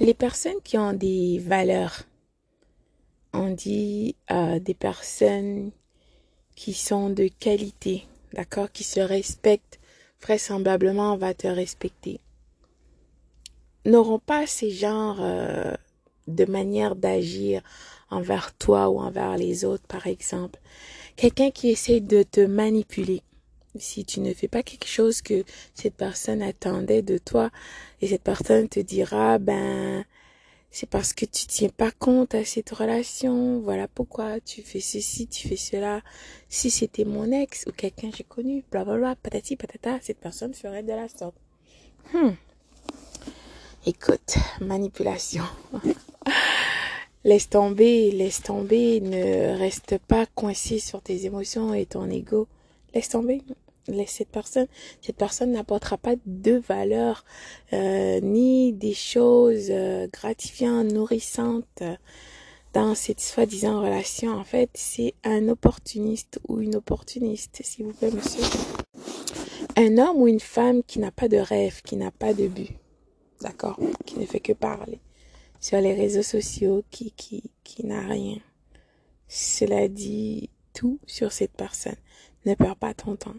Les personnes qui ont des valeurs, on dit euh, des personnes qui sont de qualité, d'accord, qui se respectent, vraisemblablement on va te respecter, n'auront pas ces genres euh, de manière d'agir envers toi ou envers les autres, par exemple. Quelqu'un qui essaie de te manipuler. Si tu ne fais pas quelque chose que cette personne attendait de toi et cette personne te dira, ben, c'est parce que tu tiens pas compte à cette relation. Voilà pourquoi tu fais ceci, tu fais cela. Si c'était mon ex ou quelqu'un que j'ai connu, bla bla bla, patati patata, cette personne ferait de la sorte. Hmm. Écoute, manipulation. laisse tomber, laisse tomber, ne reste pas coincé sur tes émotions et ton ego. Laisse tomber. Laisse cette personne. Cette personne n'apportera pas de valeur euh, ni des choses euh, gratifiantes, nourrissantes dans cette soi-disant relation. En fait, c'est un opportuniste ou une opportuniste, s'il vous plaît, monsieur. Un homme ou une femme qui n'a pas de rêve, qui n'a pas de but d'accord, qui ne fait que parler sur les réseaux sociaux, qui, qui, qui n'a rien. Cela dit tout sur cette personne. Ne perds pas ton temps.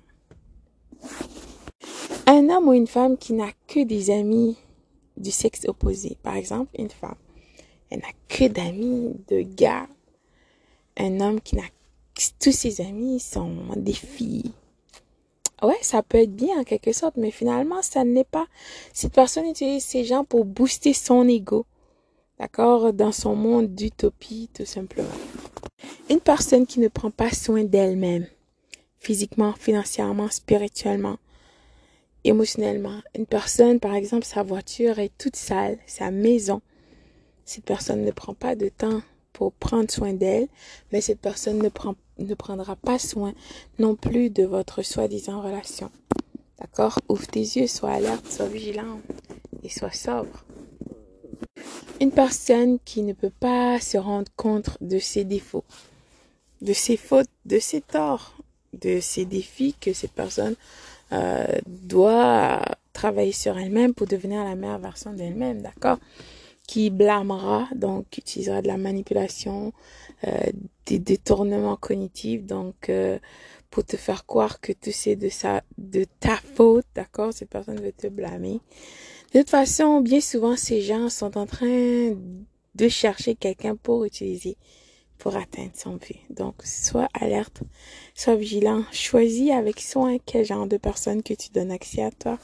Un homme ou une femme qui n'a que des amis du sexe opposé, par exemple une femme, elle n'a que d'amis de gars. Un homme qui n'a tous ses amis sont des filles ouais, ça peut être bien en quelque sorte, mais finalement, ça n'est pas. Cette personne utilise ces gens pour booster son ego, d'accord, dans son monde d'utopie, tout simplement. Une personne qui ne prend pas soin d'elle-même, physiquement, financièrement, spirituellement, émotionnellement. Une personne, par exemple, sa voiture est toute sale, sa maison. Cette personne ne prend pas de temps pour prendre soin d'elle, mais cette personne ne prend ne prendra pas soin non plus de votre soi-disant relation. D'accord? Ouvre tes yeux, sois alerte, sois vigilant et sois sobre. Une personne qui ne peut pas se rendre compte de ses défauts, de ses fautes, de ses torts, de ses défis que cette personne euh, doit travailler sur elle-même pour devenir la meilleure version d'elle-même, d'accord? Qui blâmera, donc utilisera de la manipulation, euh, des détournements cognitifs, donc euh, pour te faire croire que tu sais de ça, de ta faute, d'accord? Cette personne veut te blâmer. De toute façon, bien souvent, ces gens sont en train de chercher quelqu'un pour utiliser, pour atteindre son but. Donc, sois alerte, sois vigilant, choisis avec soin quel genre de personne que tu donnes accès à toi.